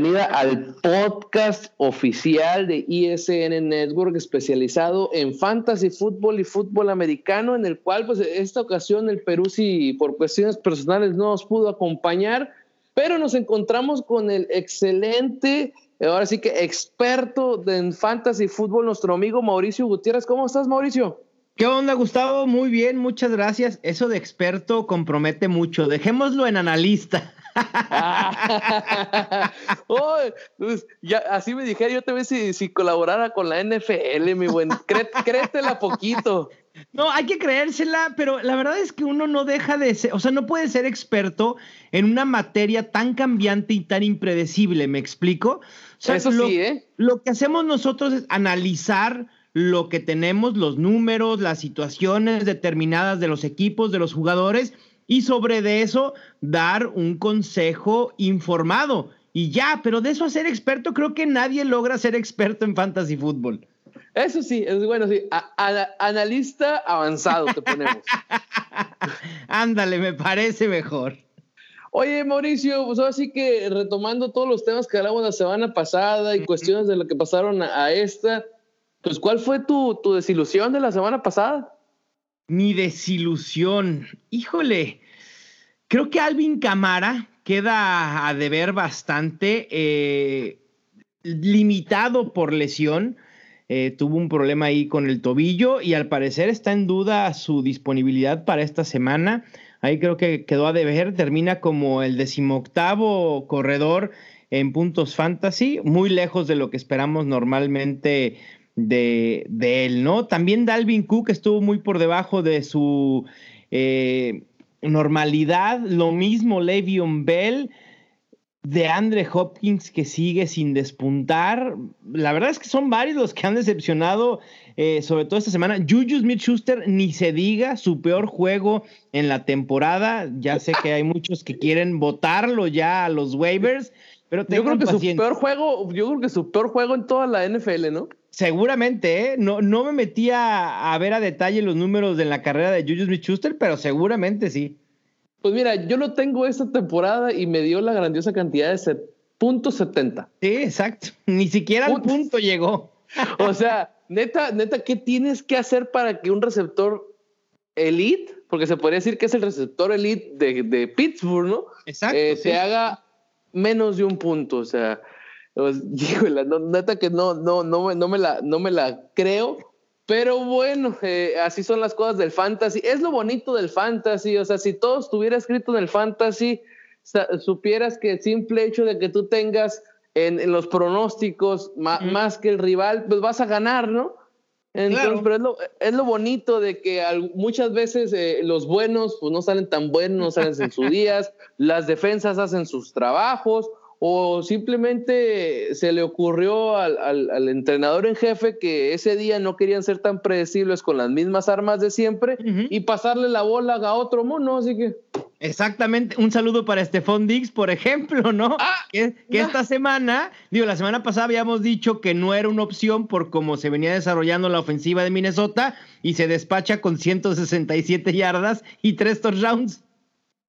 bienvenida al podcast oficial de ESN Network especializado en fantasy fútbol y fútbol americano, en el cual pues esta ocasión el Perú sí por cuestiones personales no nos pudo acompañar, pero nos encontramos con el excelente, ahora sí que experto en fantasy fútbol, nuestro amigo Mauricio Gutiérrez. ¿Cómo estás, Mauricio? ¿Qué onda, Gustavo? Muy bien, muchas gracias. Eso de experto compromete mucho. Dejémoslo en analista. Pues, ya, así me dije, yo te veo si, si colaborara con la NFL, mi buen. créetela poquito. No, hay que creérsela, pero la verdad es que uno no deja de ser, o sea, no puede ser experto en una materia tan cambiante y tan impredecible, ¿me explico? Eso lo, sí, ¿eh? Lo que hacemos nosotros es analizar lo que tenemos, los números, las situaciones determinadas de los equipos, de los jugadores, y sobre de eso dar un consejo informado. Y ya, pero de eso a ser experto, creo que nadie logra ser experto en fantasy fútbol. Eso sí, es bueno, sí. analista avanzado te ponemos. Ándale, me parece mejor. Oye, Mauricio, pues ahora sí que retomando todos los temas que hablamos la semana pasada y cuestiones de lo que pasaron a, esta, pues ¿cuál fue tu, tu desilusión de la semana pasada? Mi desilusión. Híjole, creo que Alvin Camara queda a deber bastante, eh, limitado por lesión. Eh, tuvo un problema ahí con el tobillo y al parecer está en duda su disponibilidad para esta semana. Ahí creo que quedó a deber. Termina como el decimoctavo corredor en puntos fantasy, muy lejos de lo que esperamos normalmente de, él, ¿no? También Dalvin Cook estuvo muy por debajo de su eh, normalidad, lo mismo Le'Veon Bell, de Andre Hopkins que sigue sin despuntar. La verdad es que son varios los que han decepcionado, eh, sobre todo esta semana. Juju Smith-Schuster, ni se diga, su peor juego en la temporada. Ya sé que hay muchos que quieren votarlo ya a los waivers, pero yo creo que su peor juego, yo creo que su peor juego en toda la NFL, ¿no? Seguramente, ¿eh? No, no me metía a ver a detalle los números de la carrera de Julius Smith-Schuster, pero seguramente sí. Pues mira, yo lo tengo esta temporada y me dio la grandiosa cantidad de punto .70. Sí, exacto. Ni siquiera al punto llegó. o sea, neta, neta, ¿qué tienes que hacer para que un receptor elite, porque se podría decir que es el receptor elite de, Pittsburgh, ¿no? Exacto. Eh, se haga menos de un punto, o sea, pues, no, neta que no, no, no, no, me la, no me la creo. Pero bueno, eh, así son las cosas del fantasy. Es lo bonito del fantasy. O sea, si todo estuviera escrito en el fantasy, supieras que el simple hecho de que tú tengas en, los pronósticos más que el rival, pues vas a ganar, ¿no? Entonces, pero es lo, es lo, bonito de que muchas veces eh, los buenos pues no salen tan buenos, no salen en sus días, las defensas hacen sus trabajos, o simplemente se le ocurrió al, entrenador en jefe que ese día no querían ser tan predecibles con las mismas armas de siempre y pasarle la bola a otro mono, así que... Exactamente, un saludo para Stephon Diggs, por ejemplo, ¿no? Ah, que, esta semana, digo, la semana pasada habíamos dicho que no era una opción por cómo se venía desarrollando la ofensiva de Minnesota y se despacha con 167 yardas y tres touchdowns.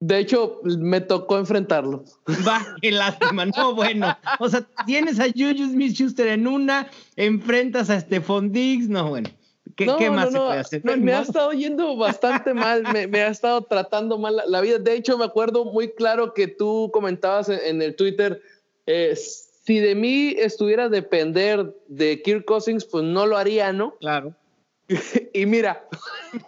De hecho, me tocó enfrentarlo. Va, qué lástima. No, bueno. O sea, tienes a Juju Smith Schuster en una, enfrentas a Stephon Diggs. No, bueno. ¿Qué, más se puede hacer? Me, ha estado yendo bastante mal. Me, ha estado tratando mal la, vida. De hecho, me acuerdo muy claro que tú comentabas en, el Twitter. Eh, si de mí estuviera a depender de Kirk Cousins, pues no lo haría, ¿no? Claro. y mira,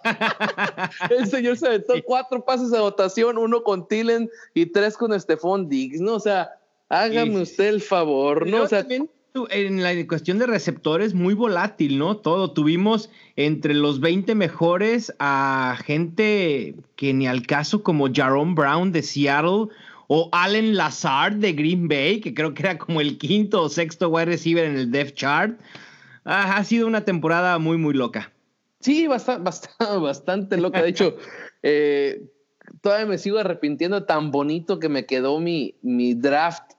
el señor se aventó cuatro pases de votación, uno con Tillen y tres con Stephon Diggs, ¿no? O sea, hágame usted el favor, ¿no? O sea, en la cuestión de receptores, muy volátil, ¿no? Todo. Tuvimos entre los 20 mejores a gente que ni al caso, como Jaron Brown de Seattle o Allen Lazard de Green Bay, que creo que era como el quinto o sexto wide receiver en el depth chart. Ah, ha sido una temporada muy, muy loca. Sí, bastante, bastante, bastante loca. De hecho, eh, todavía me sigo arrepintiendo tan bonito que me quedó mi, mi draft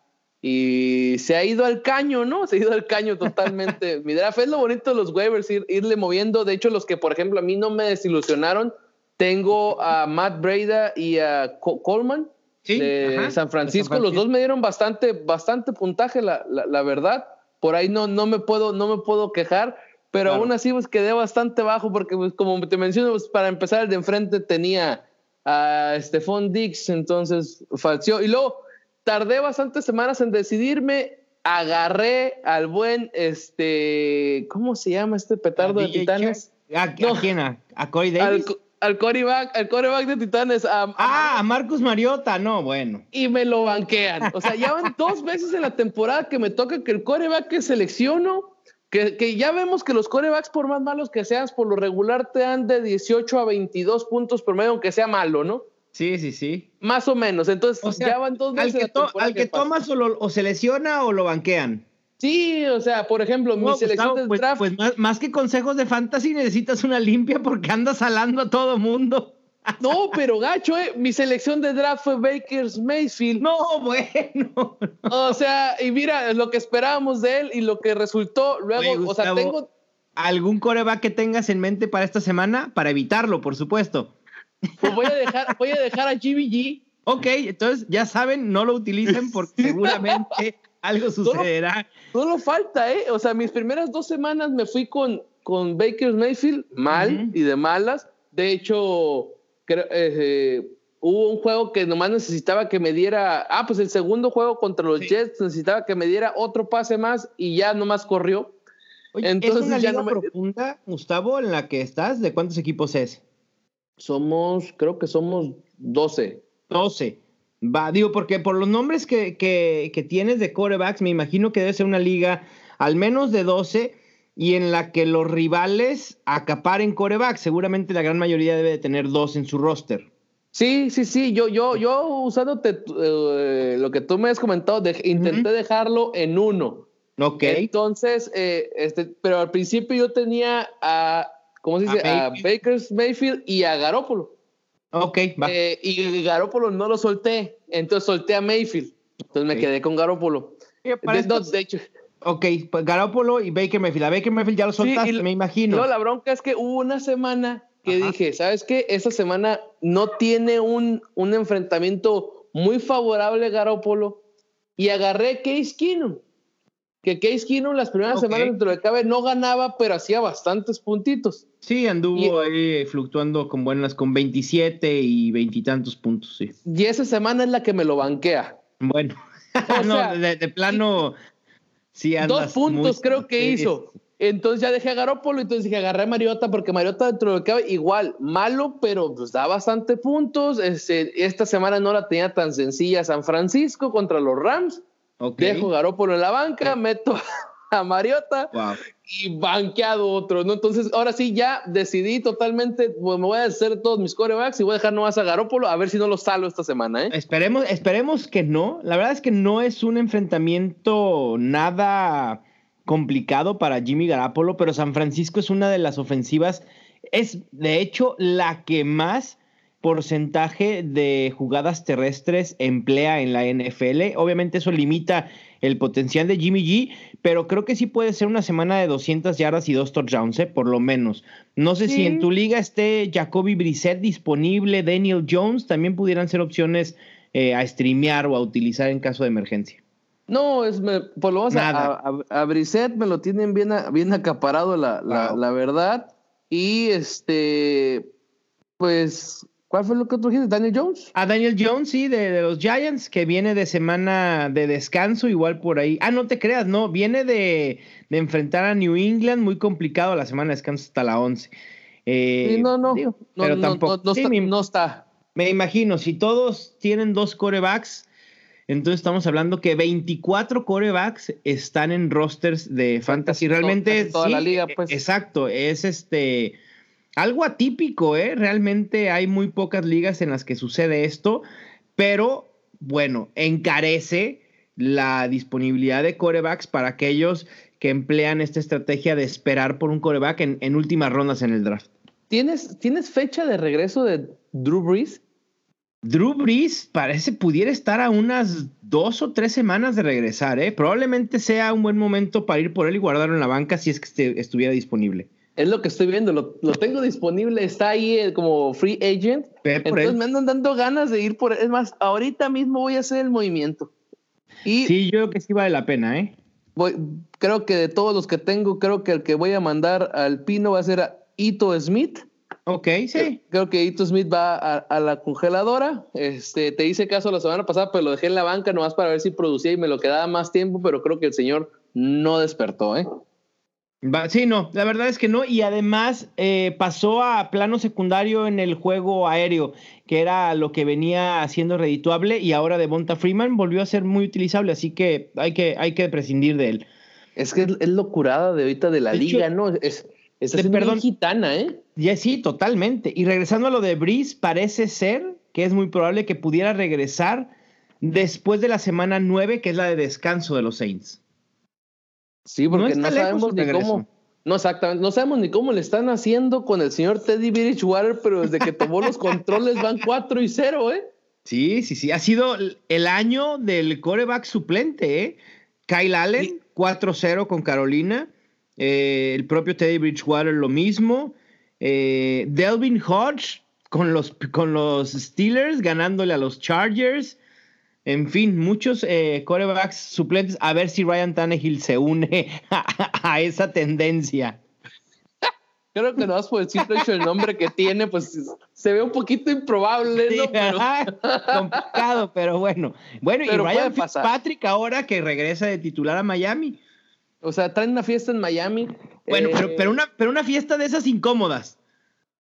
y se ha ido al caño, ¿no? Se ha ido al caño totalmente. mi draft es lo bonito de los waivers, irle moviendo. De hecho, los que, por ejemplo, a mí no me desilusionaron, tengo a Matt Breda y a Coleman. de San Francisco. Los dos me dieron bastante, bastante puntaje, la, la, verdad. Por ahí no, no, me puedo, no me puedo quejar, pero aún así pues quedé bastante bajo porque pues, como te menciono, pues, para empezar el de enfrente tenía a Stephon Dix, entonces falció. Y luego tardé bastantes semanas en decidirme, agarré al buen, este, ¿cómo se llama este petardo de Titanes? ¿A, quién? ¿A, Corey Davis? Al, coreback, al coreback de Titanes. ah, a Marcus Mariota, no, bueno. Y me lo banquean. O sea, ya van dos veces en la temporada que me toca que el coreback que selecciono que, ya vemos que los corebacks, por más malos que seas, por lo regular te dan de 18 a 22 puntos por medio, aunque sea malo, ¿no? Sí, sí, sí. Más o menos. Entonces, ya van dos veces. Al que, tomas o, se lesiona o lo banquean. Sí, o sea, por ejemplo, mi selección del pues, draft. Pues más, más, que consejos de fantasy, necesitas una limpia porque andas salando a todo mundo. No, pero gacho, eh. Mi selección de draft fue Baker's Mayfield. No, bueno. O sea, y mira lo que esperábamos de él y lo que resultó luego. o sea, tengo. ¿Algún coreback que tengas en mente para esta semana? Para evitarlo, por supuesto. Pues voy a dejar, voy a dejar a GBG. Ok, entonces ya saben, no lo utilicen porque seguramente algo sucederá. Solo, falta, ¿eh? O sea, mis primeras dos semanas me fui con, con Baker's Mayfield mal y de malas. De hecho, creo, eh, hubo un juego que nomás necesitaba que me diera, ah, pues el segundo juego contra los Jets necesitaba que me diera otro pase más y ya nomás corrió. Entonces, ¿Es una ya no profunda, Gustavo, en la que estás? ¿De cuántos equipos es? Somos, creo que somos 12. 12. Va, digo, porque por los nombres que, que, que tienes de corebacks, me imagino que debe ser una liga al menos de 12 y en la que los rivales acaparen coreback. Seguramente la gran mayoría debe de tener dos en su roster. Sí, sí, sí. Yo, yo, yo usándote eh, lo que tú me has comentado, intenté dejarlo en uno. Ok. Entonces, eh, este, pero al principio yo tenía a, ¿cómo se dice? A, Baker's Mayfield y a Garópolo. Ok, va. Eh, y Garópolo no lo solté. Entonces solté a Mayfield. Entonces me quedé con Garópolo. de hecho, Ok, pues Garoppolo y Baker Mayfield. A Baker Mayfield ya lo soltaste, me imagino. No, la bronca es que hubo una semana que dije, ¿sabes qué? Esa semana no tiene un, un enfrentamiento muy favorable Garoppolo y agarré Case Keenum. Que Case Keenum las primeras semanas dentro de cabe no ganaba, pero hacía bastantes puntitos. Sí, anduvo ahí fluctuando con buenas, con 27 y veintitantos puntos, sí. Y esa semana es la que me lo banquea. Bueno, no, de, plano Dos puntos creo que hizo. Entonces ya dejé a Garópolo, entonces dije, agarré a Mariota porque Mariota dentro de que igual, malo, pero pues da bastante puntos. Este, esta semana no la tenía tan sencilla San Francisco contra los Rams. Dejo Garópolo en la banca, meto a Mariota y banqueado otro, ¿no? Entonces, ahora sí, ya decidí totalmente, pues me voy a hacer todos mis corebacks y voy a dejar nomás a Garópolo a ver si no lo salo esta semana, ¿eh? Esperemos, esperemos que no. La verdad es que no es un enfrentamiento nada complicado para Jimmy Garoppolo, pero San Francisco es una de las ofensivas, es de hecho la que más porcentaje de jugadas terrestres emplea en la NFL. Obviamente eso limita el potencial de Jimmy G, pero creo que sí puede ser una semana de 200 yardas y dos touchdowns, ¿eh? por lo menos. No sé si en tu liga esté Jacoby Brissett disponible, Daniel Jones, también pudieran ser opciones eh, a streamear o a utilizar en caso de emergencia. No, es por lo menos a, a, Brissett me lo tienen bien, bien acaparado, la, la verdad. Y este, pues ¿Cuál fue lo que tú dijiste? ¿Daniel Jones? A Daniel Jones, sí, de, los Giants, que viene de semana de descanso, igual por ahí. Ah, no te creas, no, viene de, enfrentar a New England, muy complicado la semana de descanso hasta la 11. Eh, no, no, no, pero tampoco. No, está, Me imagino, si todos tienen dos corebacks, entonces estamos hablando que 24 corebacks están en rosters de fantasy. Realmente. Toda la liga, pues. Exacto, es este algo atípico, ¿eh? Realmente hay muy pocas ligas en las que sucede esto, pero bueno, encarece la disponibilidad de corebacks para aquellos que emplean esta estrategia de esperar por un coreback en, últimas rondas en el draft. ¿Tienes, ¿Tienes fecha de regreso de Drew Brees? Drew Brees parece pudiera estar a unas dos o tres semanas de regresar, ¿eh? Probablemente sea un buen momento para ir por él y guardarlo en la banca si es que estuviera disponible. Es lo que estoy viendo, lo, tengo disponible, está ahí eh, como free agent. Entonces me andan dando ganas de ir por Es más, ahorita mismo voy a hacer el movimiento. Y sí, yo creo que sí vale la pena, ¿eh? Voy, creo que de todos los que tengo, creo que el que voy a mandar al Pino va a ser a Ito Smith. Ok, sí. Creo, que Ito Smith va a, la congeladora. Este, te hice caso la semana pasada, pero lo dejé en la banca nomás para ver si producía y me lo quedaba más tiempo, pero creo que el señor no despertó, ¿eh? Sí, no, la verdad es que no. Y además eh, pasó a plano secundario en el juego aéreo, que era lo que venía haciendo redituable, y ahora de Monta Freeman volvió a ser muy utilizable, así que hay que, hay que prescindir de él. Es que es, locurada de ahorita de la liga, ¿no? Es, es perdón, gitana, ¿eh? Ya sí, totalmente. Y regresando a lo de Breeze, parece ser que es muy probable que pudiera regresar después de la semana 9, que es la de descanso de los Saints. Sí, porque no, sabemos ni cómo. No, exactamente. No sabemos ni cómo le están haciendo con el señor Teddy Bridgewater, pero desde que tomó los controles van 4 y 0, ¿eh? Sí, sí, sí. Ha sido el año del coreback suplente, ¿eh? Kyle Allen, 4-0 con Carolina. Eh, el propio Teddy Bridgewater, lo mismo. Eh, Delvin Hodge con los, con los Steelers, ganándole a los Chargers. En fin, muchos eh, corebacks suplentes. A ver si Ryan Tannehill se une a, esa tendencia. Creo que no vas por el simple hecho del nombre que tiene, pues se ve un poquito improbable, ¿no? Pero... complicado, pero bueno. Bueno, y Ryan Fitzpatrick ahora que regresa de titular a Miami. O sea, traen una fiesta en Miami. Bueno, pero, pero, una, pero una fiesta de esas incómodas.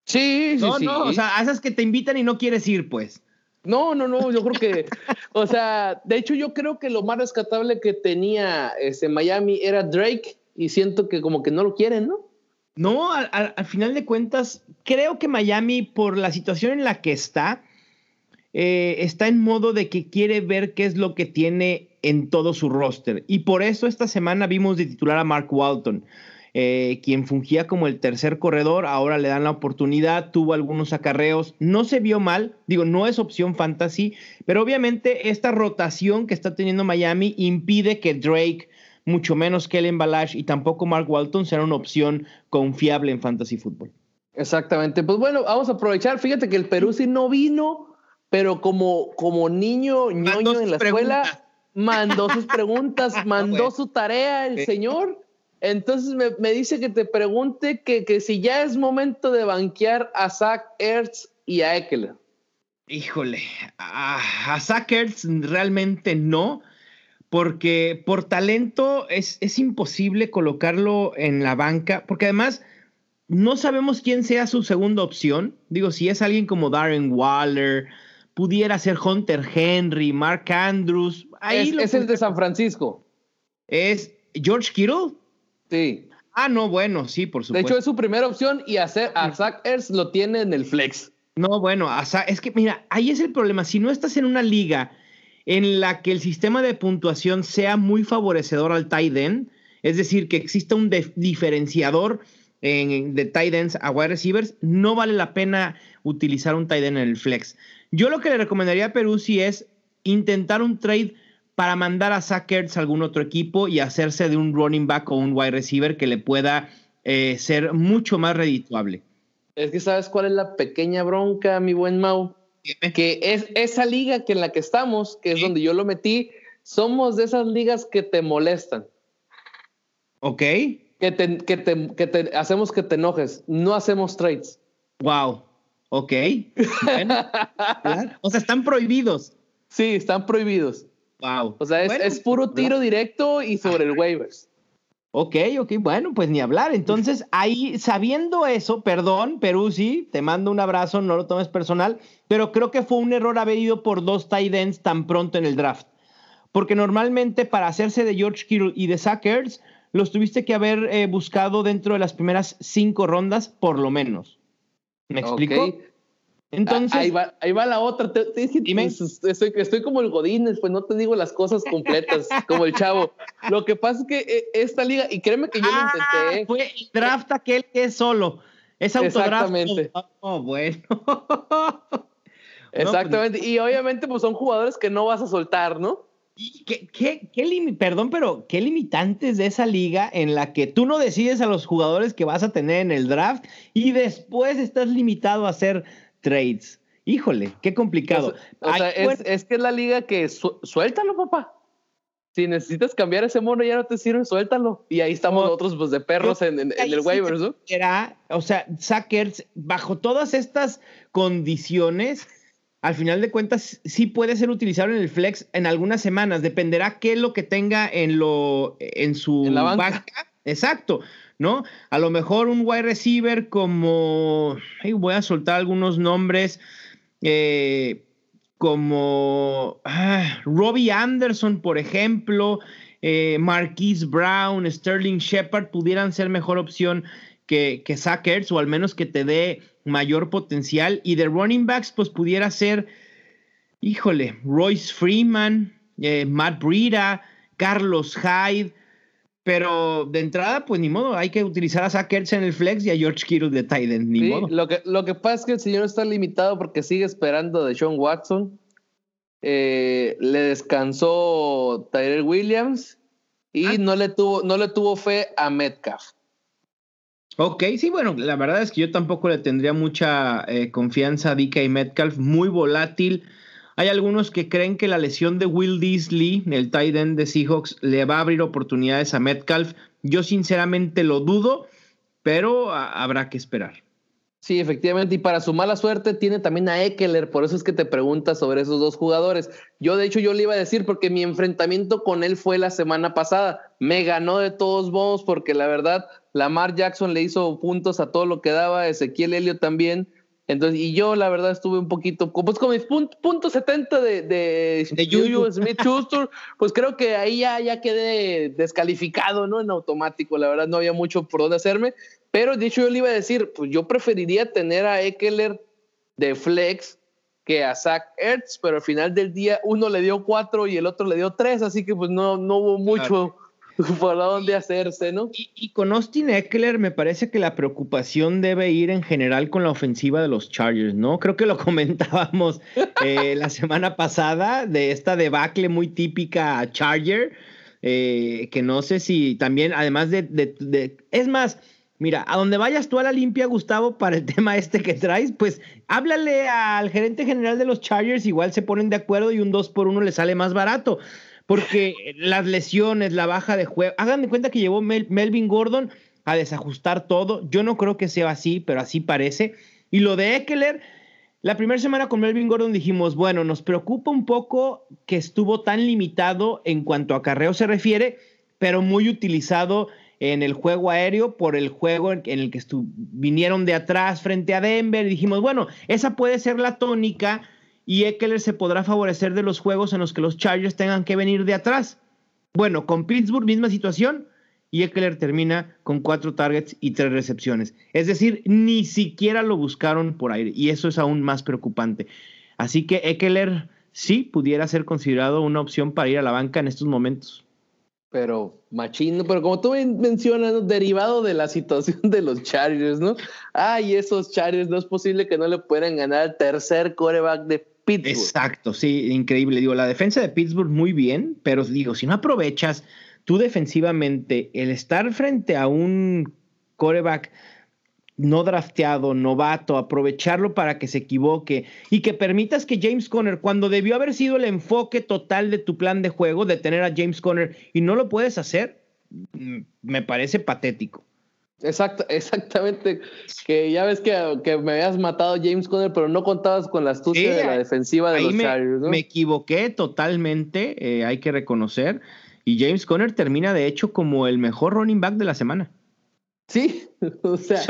Sí, sí, sí. No, o sea, a esas que te invitan y no quieres ir, pues. No, no, no, yo creo que, o sea, de hecho yo creo que lo más rescatable que tenía ese Miami era Drake y siento que como que no lo quieren, ¿no? No, al, final de cuentas, creo que Miami, por la situación en la que está, eh, está en modo de que quiere ver qué es lo que tiene en todo su roster. Y por eso esta semana vimos de titular a Mark Walton. Eh, quien fungía como el tercer corredor, ahora le dan la oportunidad, tuvo algunos acarreos, no se vio mal, digo, no es opción fantasy, pero obviamente esta rotación que está teniendo Miami impide que Drake, mucho menos Kellen Balash y tampoco Mark Walton sean una opción confiable en fantasy fútbol. Exactamente, pues bueno, vamos a aprovechar, fíjate que el Perú sí no vino, pero como, como niño ñoño en la escuela, mandó sus preguntas, mandó su tarea el señor entonces me, dice que te pregunte que, si ya es momento de banquear a Zach Ertz y a Eckler. Híjole, a, Zach Ertz realmente no, porque por talento es, es imposible colocarlo en la banca, porque además no sabemos quién sea su segunda opción. Digo, si es alguien como Darren Waller, pudiera ser Hunter Henry, Mark Andrews. Ahí es, el de San Francisco. Es George Kittle. Sí. Ah, no, bueno, sí, por supuesto. De hecho, es su primera opción y hacer, a Zach Ertz lo tiene en el flex. No, bueno, es que mira, ahí es el problema. Si no estás en una liga en la que el sistema de puntuación sea muy favorecedor al tight end, es decir, que exista un diferenciador en, de tight ends a wide receivers, no vale la pena utilizar un tight end en el flex. Yo lo que le recomendaría a Perú si es intentar un trade para mandar a Sackers a algún otro equipo y hacerse de un running back o un wide receiver que le pueda eh, ser mucho más redituable. Es que sabes cuál es la pequeña bronca, mi buen Mau, que es esa liga que en la que estamos, que es donde yo lo metí, somos de esas ligas que te molestan. Ok. Que te, que te, hacemos que te enojes. No hacemos trades. Wow. Ok. O sea, están prohibidos. Sí, están prohibidos. O sea, es, puro tiro directo y sobre el waivers. Ok, ok, bueno, pues ni hablar. Entonces, ahí, sabiendo eso, perdón, Peruzzi, te mando un abrazo, no lo tomes personal, pero creo que fue un error haber ido por dos tight ends tan pronto en el draft. Porque normalmente para hacerse de George Kittle y de Sackers, los tuviste que haber eh, buscado dentro de las primeras cinco rondas, por lo menos. ¿Me explico? Entonces, ahí, va, ahí va la otra. Te, estoy, estoy, como el Godín, pues no te digo las cosas completas, como el chavo. Lo que pasa es que eh, esta liga, y créeme que yo lo intenté. ¿eh? Fue el draft aquel que es solo. Es autodraft. Exactamente. Oh, bueno. Exactamente. y obviamente, pues son jugadores que no vas a soltar, ¿no? ¿Qué, qué, qué perdón, pero qué limitantes de esa liga en la que tú no decides a los jugadores que vas a tener en el draft y después estás limitado a hacer trades. Híjole, qué complicado. O, sea, es, que es la liga que suéltalo, papá. Si necesitas cambiar ese mono, ya no te sirve, suéltalo. Y ahí estamos nosotros, pues, de perros en, el waivers, ¿no? Era, o sea, Sackers, bajo todas estas condiciones, al final de cuentas sí puede ser utilizado en el flex en algunas semanas. Dependerá qué es lo que tenga en lo en su la banca. Exacto, ¿no? A lo mejor un wide receiver como voy a soltar algunos nombres eh, como ah, Robbie Anderson, por ejemplo, eh, Marquise Brown, Sterling Shepard pudieran ser mejor opción que, que Sackers, o al menos que te dé mayor potencial. Y de running backs, pues pudiera ser, híjole, Royce Freeman, eh, Matt Breida, Carlos Hyde. Pero de entrada, pues ni modo, hay que utilizar a Sackers en el flex y a George Kittle de Titan, ni modo. Lo que, lo que pasa es que el señor está limitado porque sigue esperando de Sean Watson. Eh, le descansó Tyrell Williams y ah. no, le tuvo, no le tuvo fe a Metcalf. Ok, sí, bueno, la verdad es que yo tampoco le tendría mucha eh, confianza a DK Metcalf, muy volátil. Hay algunos que creen que la lesión de Will Disley, el tight end de Seahawks, le va a abrir oportunidades a Metcalf. Yo sinceramente lo dudo, pero habrá que esperar. Sí, efectivamente, y para su mala suerte tiene también a Eckler, por eso es que te preguntas sobre esos dos jugadores. Yo de hecho yo le iba a decir porque mi enfrentamiento con él fue la semana pasada, me ganó de todos modos porque la verdad Lamar Jackson le hizo puntos a todo lo que daba, Ezequiel Helio también. Entonces, y yo la verdad estuve un poquito, pues con mis puntos 70 de, de, de Smith Schuster, pues creo que ahí ya, ya quedé descalificado, ¿no? En automático, la verdad no había mucho por dónde hacerme, pero de hecho yo le iba a decir, pues yo preferiría tener a Eckler de flex que a Zach Ertz, pero al final del día uno le dio cuatro y el otro le dio tres, así que pues no, no hubo mucho. por dónde hacerse, ¿no? Y, con Austin Eckler me parece que la preocupación debe ir en general con la ofensiva de los Chargers, ¿no? Creo que lo comentábamos eh, la semana pasada de esta debacle muy típica Charger, eh, que no sé si también, además de, de, es más, Mira, a donde vayas tú a la limpia, Gustavo, para el tema este que traes, pues háblale al gerente general de los Chargers, igual se ponen de acuerdo y un 2 por 1 le sale más barato porque las lesiones, la baja de juego, hagan de cuenta que llevó Melvin Gordon a desajustar todo. Yo no creo que sea así, pero así parece. Y lo de Eckler, la primera semana con Melvin Gordon dijimos, bueno, nos preocupa un poco que estuvo tan limitado en cuanto a carreo se refiere, pero muy utilizado en el juego aéreo por el juego en el que vinieron de atrás frente a Denver. Y dijimos, bueno, esa puede ser la tónica y Eckler se podrá favorecer de los juegos en los que los Chargers tengan que venir de atrás. Bueno, con Pittsburgh misma situación y Eckler termina con cuatro targets y tres recepciones. Es decir, ni siquiera lo buscaron por aire y eso es aún más preocupante. Así que Eckler sí pudiera ser considerado una opción para ir a la banca en estos momentos. Pero machino, pero como tú mencionas, derivado de la situación de los Chargers, ¿no? Ay, esos Chargers, no es posible que no le puedan ganar al tercer coreback de Exacto, sí, increíble. Digo, la defensa de Pittsburgh muy bien, pero digo, si no aprovechas tú defensivamente el estar frente a un coreback no drafteado, novato, aprovecharlo para que se equivoque y que permitas que James Conner, cuando debió haber sido el enfoque total de tu plan de juego, de tener a James Conner y no lo puedes hacer, mm, me parece patético. Exacto, exactamente. Que ya ves que, que, me habías matado James Conner, pero no contabas con la astucia de la defensiva de los me, Chargers. Me equivoqué totalmente, eh, hay que reconocer. Y James Conner termina, de hecho, como el mejor running back de la semana. Sí, o sea,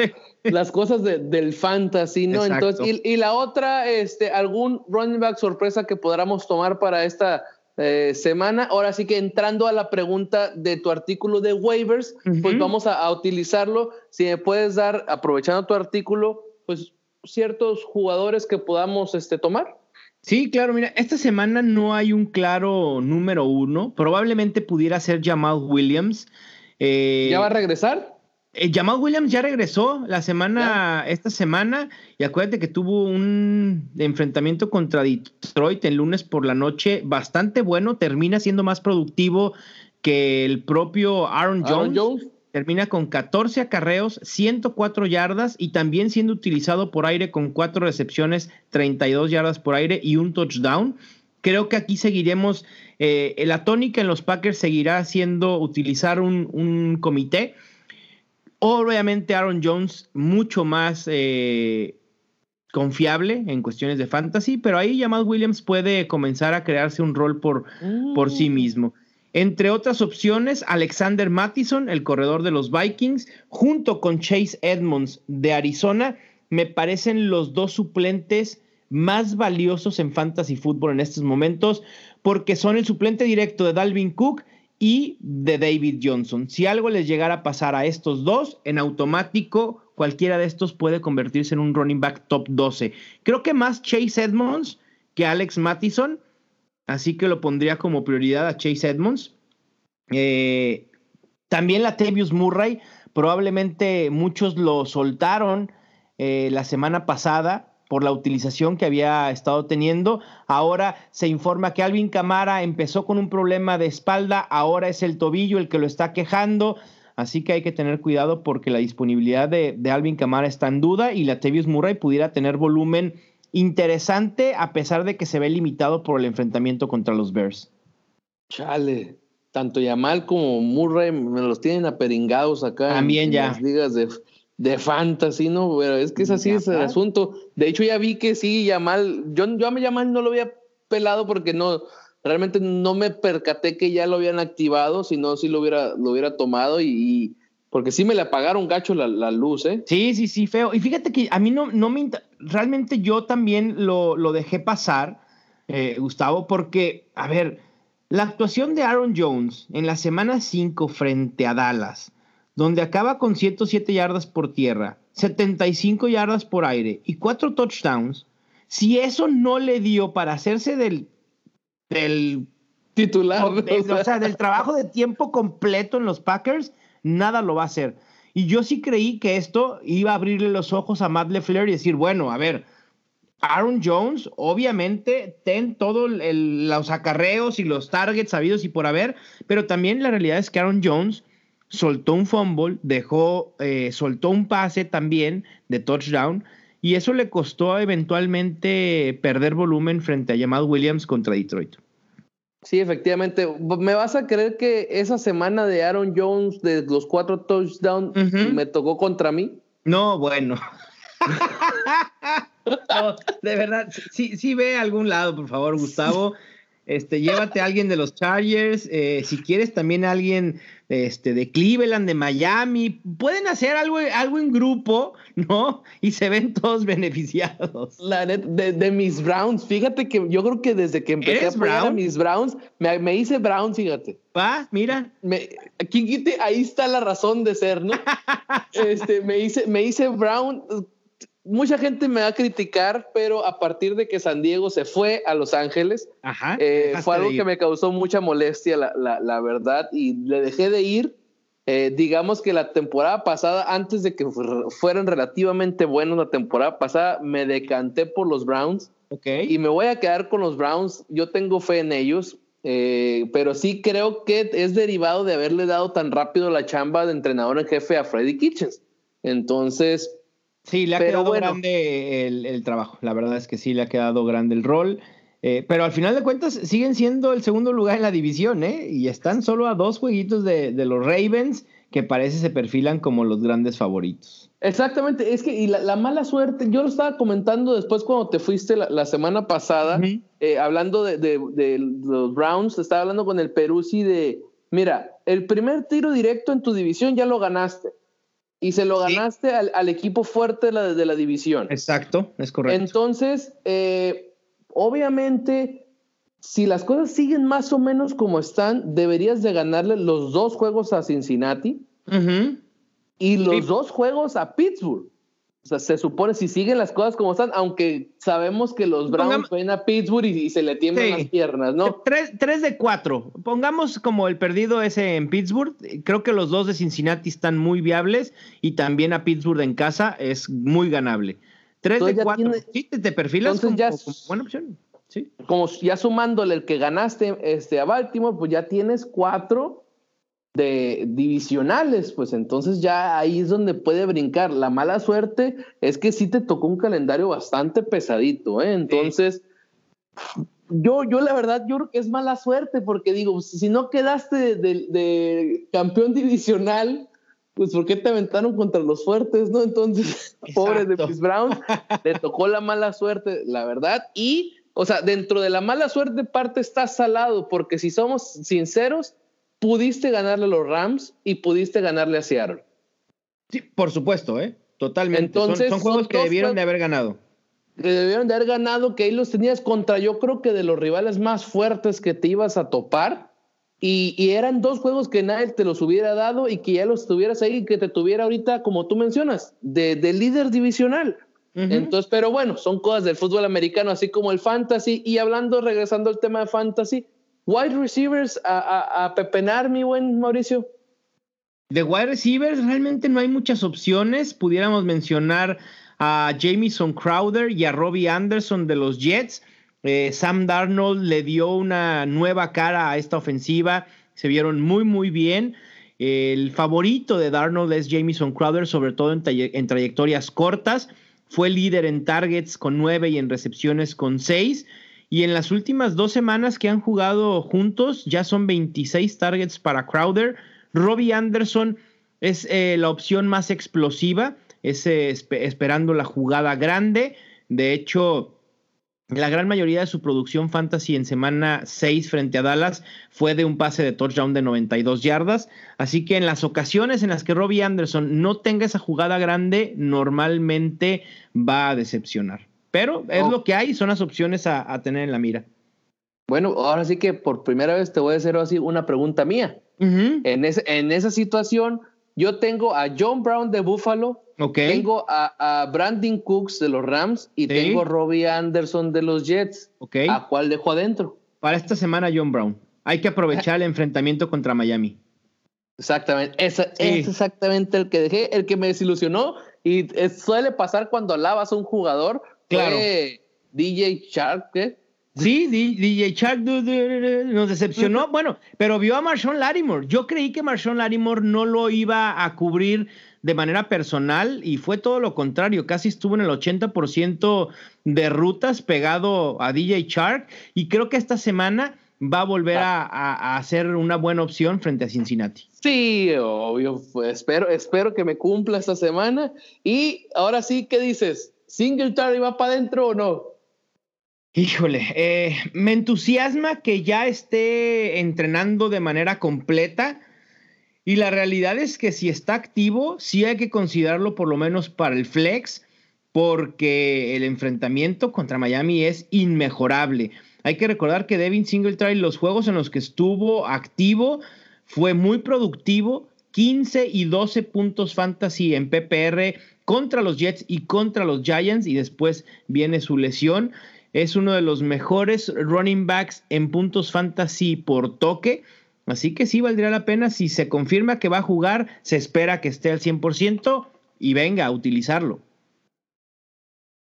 las cosas del fantasy, ¿no? Entonces, y, y, la otra, este, algún running back sorpresa que podamos tomar para esta eh, semana. Ahora sí que entrando a la pregunta de tu artículo de waivers, pues vamos a, utilizarlo. Si me puedes dar, aprovechando tu artículo, pues ciertos jugadores que podamos este, tomar. Sí, claro, mira, esta semana no hay un claro número uno. Probablemente pudiera ser Jamal Williams. Eh, ¿Ya va a regresar? Eh, Jamal Williams ya regresó la semana, esta semana, y acuérdate que tuvo un enfrentamiento contra Detroit el lunes por la noche, bastante bueno, termina siendo más productivo que el propio Aaron Jones. Termina con 14 acarreos, 104 yardas y también siendo utilizado por aire con 4 recepciones, 32 yardas por aire y un touchdown. Creo que aquí seguiremos, eh, la tónica en los Packers seguirá siendo utilizar un, un comité Obviamente Aaron Jones mucho más eh, confiable en cuestiones de fantasy, pero ahí Jamal Williams puede comenzar a crearse un rol por, por sí mm. mismo. Entre otras opciones, Alexander Mattison, el corredor de los Vikings, junto con Chase Edmonds de Arizona, me parecen los dos suplentes más valiosos en fantasy fútbol en estos momentos, porque son el suplente directo de Dalvin Cook y de David Johnson. Si algo les llegara a pasar a estos dos, en automático cualquiera de estos puede convertirse en un running back top 12. Creo que más Chase Edmonds que Alex Mattison, así que lo pondría como prioridad a Chase Edmonds. Eh, también la Tavius Murray, probablemente muchos lo soltaron eh, la semana pasada por la utilización que había estado teniendo. Ahora se informa que Alvin Camara empezó con un problema de espalda, ahora es el tobillo el que lo está quejando. Así que hay que tener cuidado porque la disponibilidad de, Alvin Camara está en duda y la Tevius Murray pudiera tener volumen interesante a pesar de que se ve limitado por el enfrentamiento contra los Bears. Chale, tanto Yamal como Murray me los tienen aperingados acá. También ya. las ligas de, de fantasy, ¿no? Pero es que es así es el asunto. De hecho, ya vi que sí, Yamal, yo, yo a Yamal no lo había pelado porque no, realmente no me percaté que ya lo habían activado, si no, sí lo hubiera, lo hubiera tomado y, porque sí me le apagaron gacho la, luz, ¿eh? Sí, sí, sí, feo. Y fíjate que a mí no, no me, realmente yo también lo, lo dejé pasar, eh, Gustavo, porque, a ver, la actuación de Aaron Jones en la semana 5 frente a Dallas, donde acaba con 107 yardas por tierra, 75 yardas por aire y 4 touchdowns, si eso no le dio para hacerse del, del titular, o sea, del trabajo de tiempo completo en los Packers, nada lo va a hacer. Y yo sí creí que esto iba a abrirle los ojos a Matt LeFleur y decir, bueno, a ver, Aaron Jones, obviamente, ten todos los acarreos y los targets sabidos y por haber, pero también la realidad es que Aaron Jones soltó un fumble, dejó, eh, soltó un pase también de touchdown y eso le costó eventualmente perder volumen frente a Jamal Williams contra Detroit. Sí, efectivamente. ¿Me vas a creer que esa semana de Aaron Jones de los cuatro touchdowns me tocó contra mí? No, bueno. de verdad, sí, sí ve a algún lado, por favor, Gustavo. Este, llévate a alguien de los Chargers, eh, si quieres también a alguien este, de Cleveland, de Miami, pueden hacer algo, algo en grupo, ¿no? Y se ven todos beneficiados. La de, de, mis Browns, fíjate que yo creo que desde que empecé a apoyar a mis Browns, me, me, hice Brown, fíjate. Va, mira. Me, aquí, ahí está la razón de ser, ¿no? este, me hice, me hice Brown mucha gente me va a criticar, pero a partir de que San Diego se fue a Los Ángeles, eh, fue algo que me causó mucha molestia, la, verdad, y le dejé de ir. Eh, digamos que la temporada pasada, antes de que fueran relativamente buenos la temporada pasada, me decanté por los Browns. Y me voy a quedar con los Browns. Yo tengo fe en ellos. Eh, pero sí creo que es derivado de haberle dado tan rápido la chamba de entrenador en jefe a Freddy Kitchens. Entonces, Sí, le ha quedado grande el, trabajo. La verdad es que sí, le ha quedado grande el rol. Eh, pero al final de cuentas siguen siendo el segundo lugar en la división, ¿eh? Y están solo a dos jueguitos de, los Ravens, que parece se perfilan como los grandes favoritos. Exactamente, es que y la, mala suerte, yo lo estaba comentando después cuando te fuiste la, semana pasada, eh, hablando de, de, los Browns, estaba hablando con el Peruzzi de, mira, el primer tiro directo en tu división ya lo ganaste y se lo ganaste al, equipo fuerte de la, de la, división. Exacto, es correcto. Entonces, eh, obviamente, si las cosas siguen más o menos como están, deberías de ganarle los dos juegos a Cincinnati y los dos juegos a Pittsburgh. O sea, se supone si siguen las cosas como están, aunque sabemos que los Browns ven a Pittsburgh y, se le tiemblan las piernas, ¿no? Tres, de cuatro. Pongamos como el perdido ese en Pittsburgh. Creo que los dos de Cincinnati están muy viables y también a Pittsburgh en casa es muy ganable. Tres de cuatro. sí, te, perfilas como, buena opción. Sí. Como ya sumándole el que ganaste este, a Baltimore, pues ya tienes cuatro de divisionales, pues entonces ya ahí es donde puede brincar. La mala suerte es que sí te tocó un calendario bastante pesadito, ¿eh? Entonces, yo, yo la verdad, yo creo que es mala suerte porque digo, si no quedaste de, campeón divisional, pues ¿por qué te aventaron contra los fuertes, no? Entonces, pobres de mis Browns, le tocó la mala suerte, la verdad, y, o sea, dentro de la mala suerte parte está salado, porque si somos sinceros, pudiste ganarle a los Rams y pudiste ganarle a Seattle. Sí, por supuesto, ¿eh? Totalmente. Entonces, son, juegos que debieron de haber ganado. Que debieron de haber ganado, que ahí los tenías contra, yo creo que de los rivales más fuertes que te ibas a topar. Y, eran dos juegos que nadie te los hubiera dado y que ya los tuvieras ahí y que te tuviera ahorita, como tú mencionas, de, líder divisional. Entonces, pero bueno, son cosas del fútbol americano, así como el fantasy. Y hablando, regresando al tema de fantasy, Wide receivers a, pepenar, mi buen Mauricio. De wide receivers realmente no hay muchas opciones. Pudiéramos mencionar a Jamison Crowder y a Robbie Anderson de los Jets. Eh, Sam Darnold le dio una nueva cara a esta ofensiva. Se vieron muy, muy bien. El favorito de Darnold es Jamison Crowder, sobre todo en, en trayectorias cortas. Fue líder en targets con nueve y en recepciones con seis. Y en las últimas dos semanas que han jugado juntos, ya son 26 targets para Crowder. Robbie Anderson es eh, la opción más explosiva, es eh, esperando la jugada grande. De hecho, la gran mayoría de su producción fantasy en semana 6 frente a Dallas fue de un pase de touchdown de 92 yardas. Así que en las ocasiones en las que Robbie Anderson no tenga esa jugada grande, normalmente va a decepcionar. Pero es lo que hay, son las opciones a, tener en la mira. Bueno, ahora sí que por primera vez te voy a hacer así una pregunta mía. en, en esa situación, yo tengo a John Brown de Buffalo, tengo a, Brandon Cooks de los Rams y tengo a Robbie Anderson de los Jets. ¿A cuál dejo adentro? Para esta semana, John Brown. Hay que aprovechar el enfrentamiento contra Miami. Exactamente, es exactamente el que dejé, el que me desilusionó y suele pasar cuando alabas a un jugador Claro. DJ Shark, ¿qué? Sí, DJ Shark nos decepcionó. bueno, pero vio a Marshawn Larimore. Yo creí que Marshawn Larimore no lo iba a cubrir de manera personal y fue todo lo contrario. Casi estuvo en el 80% de rutas pegado a DJ Shark y creo que esta semana va a volver a, ser una buena opción frente a Cincinnati. Sí, obvio. Pues espero, espero que me cumpla esta semana. Y ahora sí, ¿qué dices? ¿Singletary va para adentro o no? Híjole, eh, me entusiasma que ya esté entrenando de manera completa. Y la realidad es que si está activo, sí hay que considerarlo por lo menos para el flex, porque el enfrentamiento contra Miami es inmejorable. Hay que recordar que Devin Singletary, los juegos en los que estuvo activo, fue muy productivo, 15 y 12 puntos fantasy en PPR contra los Jets y contra los Giants y después viene su lesión. Es uno de los mejores running backs en puntos fantasy por toque. Así que sí valdría la pena si se confirma que va a jugar, se espera que esté al 100% y venga a utilizarlo.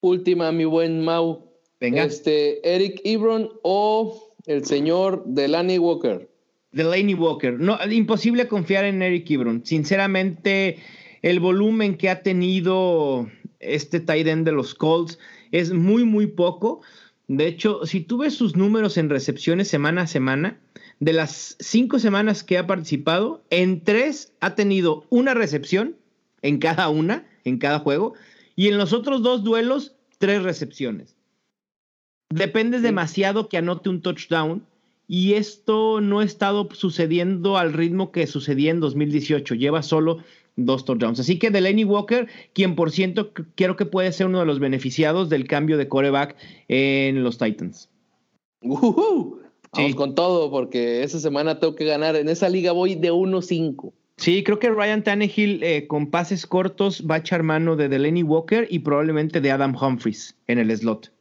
Última, mi buen Mau. Venga. Este, Eric Ebron o el señor Delaney Walker. Delaney Walker. No, imposible confiar en Eric Ebron. Sinceramente, el volumen que ha tenido este tight end de los Colts es muy, muy poco. De hecho, si tú ves sus números en recepciones semana a semana, de las cinco semanas que ha participado, en tres ha tenido una recepción en cada una, en cada juego, y en los otros dos duelos, tres recepciones. Depende demasiado que anote un touchdown y esto no ha estado sucediendo al ritmo que sucedía en 2018. Lleva solo dos touchdowns. Así que Delaney Walker, quien por ciento creo que puede ser uno de los beneficiados del cambio de coreback en los Titans. Vamos con todo, porque esa semana tengo que ganar. En esa liga voy de 1-5. Sí, creo que Ryan Tannehill eh, con pases cortos va a echar mano de Delaney Walker y probablemente de Adam Humphries en el slot.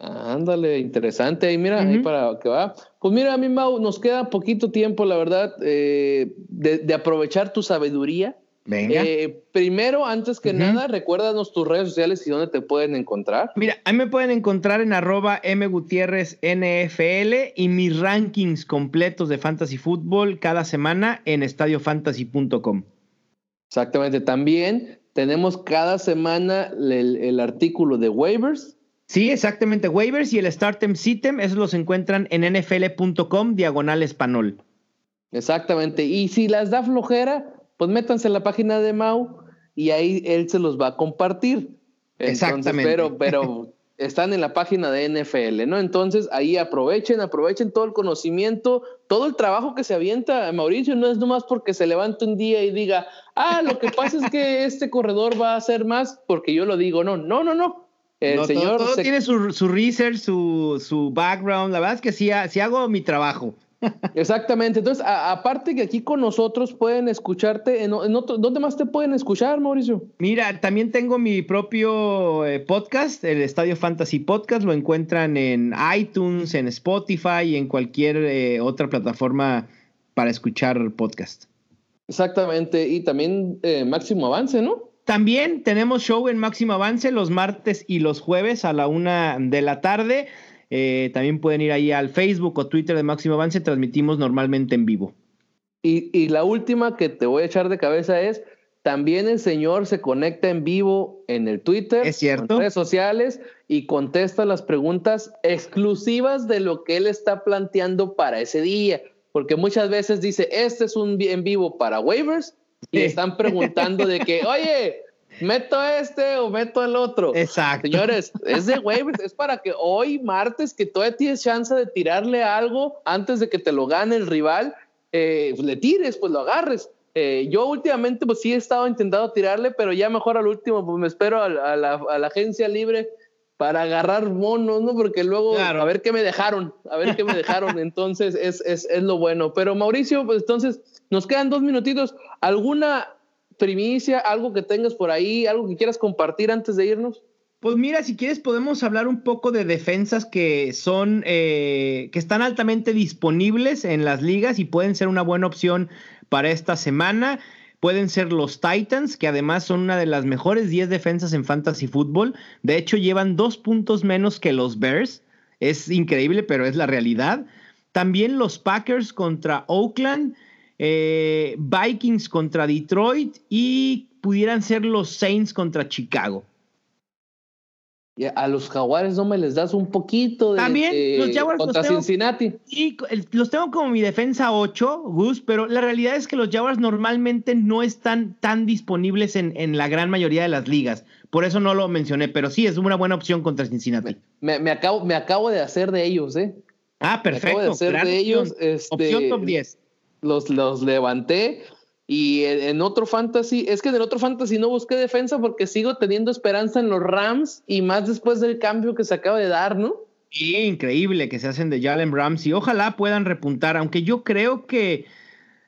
Ándale, interesante. Y mira, ahí para que va. Pues mira, a mí, Mau, nos queda poquito tiempo, la verdad, eh, de, aprovechar tu sabiduría. Venga. Eh, primero, antes que nada, recuérdanos tus redes sociales y dónde te pueden encontrar. Mira, ahí me pueden encontrar en arroba NFL y mis rankings completos de Fantasy Football cada semana en estadiofantasy.com. Exactamente. También tenemos cada semana el, el artículo de waivers Sí, exactamente. Waivers y el Startem Sitem, esos los encuentran en nfl.com diagonal español. Exactamente. Y si las da flojera, pues métanse en la página de Mau y ahí él se los va a compartir. Exactamente. Pero, pero están en la página de NFL, ¿no? Entonces ahí aprovechen, aprovechen todo el conocimiento, todo el trabajo que se avienta Mauricio, no es nomás porque se levante un día y diga, ah, lo que pasa es que este corredor va a hacer más porque yo lo digo, no, no, no, no. El señor todo, tiene su, su, research, su, su background. La verdad es que sí, sí hago mi trabajo. Exactamente. Entonces, aparte que aquí con nosotros pueden escucharte, en, ¿dónde más te pueden escuchar, Mauricio? Mira, también tengo mi propio eh, podcast, el Estadio Fantasy Podcast. Lo encuentran en iTunes, en Spotify y en cualquier eh, otra plataforma para escuchar podcast. Exactamente. Y también eh, Máximo Avance, ¿no? También tenemos show en Máximo Avance los martes y los jueves a la una de la tarde. Eh, también pueden ir ahí al Facebook o Twitter de Máximo Avance, transmitimos normalmente en vivo. Y, la última que te voy a echar de cabeza es, también el señor se conecta en vivo en el Twitter, es cierto. en redes sociales y contesta las preguntas exclusivas de lo que él está planteando para ese día. Porque muchas veces dice, este es un en vivo para waivers y están preguntando de que, oye, meto este o meto el otro. Exacto. Señores, es de waivers, es para que hoy, martes, que todavía tienes chance de tirarle algo antes de que te lo gane el rival, eh, pues le tires, pues lo agarres. Eh, yo últimamente, pues sí he estado intentando tirarle, pero ya mejor al último, pues me espero a, la, a la, agencia libre para agarrar monos, ¿no? Porque luego, a ver qué me dejaron, a ver qué me dejaron. Entonces, es, es, es lo bueno. Pero Mauricio, pues entonces, nos quedan dos minutitos. ¿Alguna primicia, algo que tengas por ahí, algo que quieras compartir antes de irnos? Pues mira, si quieres podemos hablar un poco de defensas que son, eh, que están altamente disponibles en las ligas y pueden ser una buena opción para esta semana. Pueden ser los Titans, que además son una de las mejores 10 defensas en fantasy fútbol. De hecho, llevan dos puntos menos que los Bears. Es increíble, pero es la realidad. También los Packers contra Oakland. Eh, Vikings contra Detroit y pudieran ser los Saints contra Chicago. a los Jaguares no me les das un poquito de, También los Jaguars contra Cincinnati. Y los tengo como mi defensa 8, Gus, pero la realidad es que los Jaguars normalmente no están tan disponibles en, en, la gran mayoría de las ligas. Por eso no lo mencioné, pero sí es una buena opción contra Cincinnati. Me, me, acabo, me acabo de hacer de ellos, ¿eh? Ah, perfecto. Me acabo de hacer de ellos. Este, opción top 10 los, los levanté. Y en, otro fantasy, es que en el otro fantasy no busqué defensa porque sigo teniendo esperanza en los Rams y más después del cambio que se acaba de dar, ¿no? Sí, increíble que se hacen de Jalen Rams y ojalá puedan repuntar, aunque yo creo que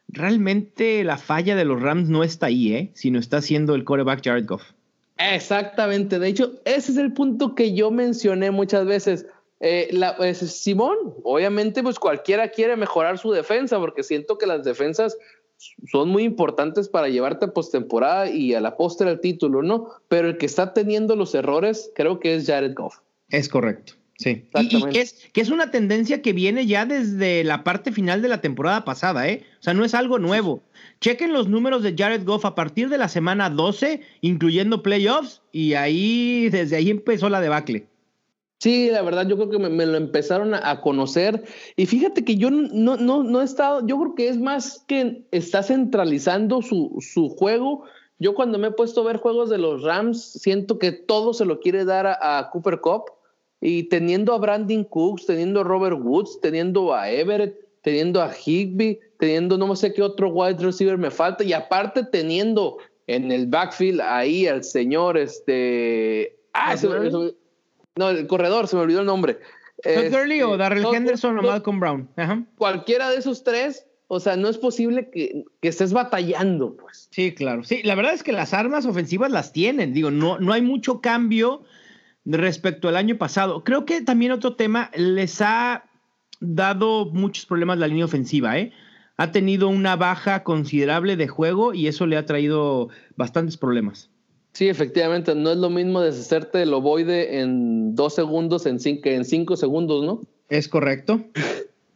realmente la falla de los Rams no está ahí, ¿eh? sino está siendo el coreback Jared Goff. Exactamente, de hecho, ese es el punto que yo mencioné muchas veces. Eh, la, pues, Simón, obviamente, pues cualquiera quiere mejorar su defensa, porque siento que las defensas son muy importantes para llevarte a postemporada y a la postre al título, ¿no? Pero el que está teniendo los errores, creo que es Jared Goff. Es correcto. Sí. Y, que, es, que es una tendencia que viene ya desde la parte final de la temporada pasada, ¿eh? O sea, no es algo nuevo. Chequen los números de Jared Goff a partir de la semana 12, incluyendo playoffs, y ahí, desde ahí empezó la debacle. Sí, la verdad, yo creo que me, lo empezaron a, conocer. Y fíjate que yo no, no, no he estado, yo creo que es más que está centralizando su, su juego. Yo cuando me he puesto a ver juegos de los Rams, siento que todo se lo quiere dar a, Cooper Cup. Y teniendo a Brandon Cooks, teniendo a Robert Woods, teniendo a Everett, teniendo a Higby, teniendo no sé qué otro wide receiver me falta. Y aparte teniendo en el backfield ahí al señor, este... Ah, no, el corredor, se me olvidó el nombre. Todd Gurley o este, Darrell Henderson o Malcolm Brown. Cualquiera de esos tres o sea, no es posible que, estés batallando, pues. Sí, claro. Sí, la verdad es que las armas ofensivas las tienen. Digo, no, no hay mucho cambio respecto al año pasado. Creo que también otro tema les ha dado muchos problemas la línea ofensiva, ¿eh? Ha tenido una baja considerable de juego y eso le ha traído bastantes problemas. Sí, efectivamente, no es lo mismo deshacerte del ovoide en dos segundos en cinco, en cinco segundos, ¿no? Es correcto.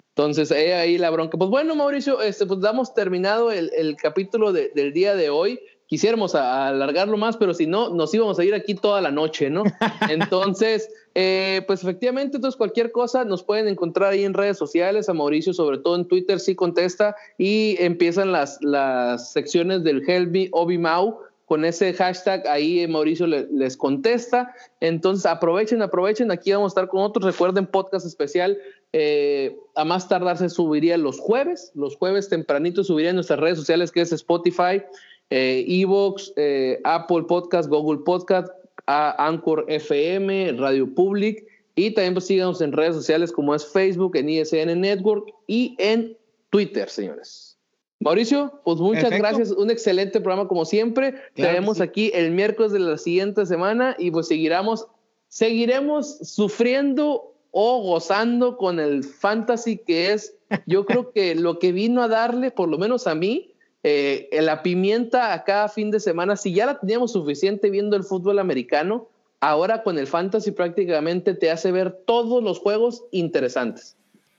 Entonces, ahí la bronca. Pues bueno, Mauricio, este, pues damos terminado el, capítulo del día de hoy. Quisiéramos alargarlo más, pero si no, nos íbamos a ir aquí toda la noche, ¿no? Entonces, eh, pues efectivamente, entonces cualquier cosa nos pueden encontrar ahí en redes sociales. A Mauricio, sobre todo en Twitter, sí contesta y empiezan las, las secciones del Helby Obi Mau con ese hashtag ahí Mauricio les contesta. Entonces aprovechen, aprovechen. Aquí vamos a estar con otros. Recuerden, podcast especial. Eh, a más tardar se subiría los jueves. Los jueves tempranito subiría en nuestras redes sociales que es Spotify, eh, Evox, eh, Apple Podcast, Google Podcast, Anchor FM, Radio Public. Y también pues síganos en redes sociales como es Facebook, en ISN Network y en Twitter, señores. Mauricio, pues muchas gracias. Un excelente programa como siempre. Te vemos aquí el miércoles de la siguiente semana y pues seguiremos, seguiremos sufriendo o gozando con el fantasy que es, yo creo que lo que vino a darle, por lo menos a mí, eh, la pimienta a cada fin de semana. Si ya la teníamos suficiente viendo el fútbol americano, ahora con el fantasy prácticamente te hace ver todos los juegos interesantes.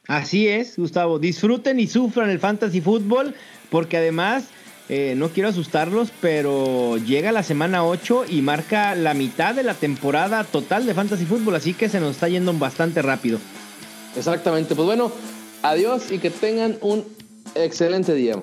Así es, Gustavo. Disfruten y sufran el fantasy fútbol, porque además, eh, no quiero asustarlos, pero llega la semana 8 y marca la mitad de la temporada total de fantasy fútbol, así que se nos está yendo bastante rápido. Exactamente. Pues bueno, adiós y que tengan un excelente día.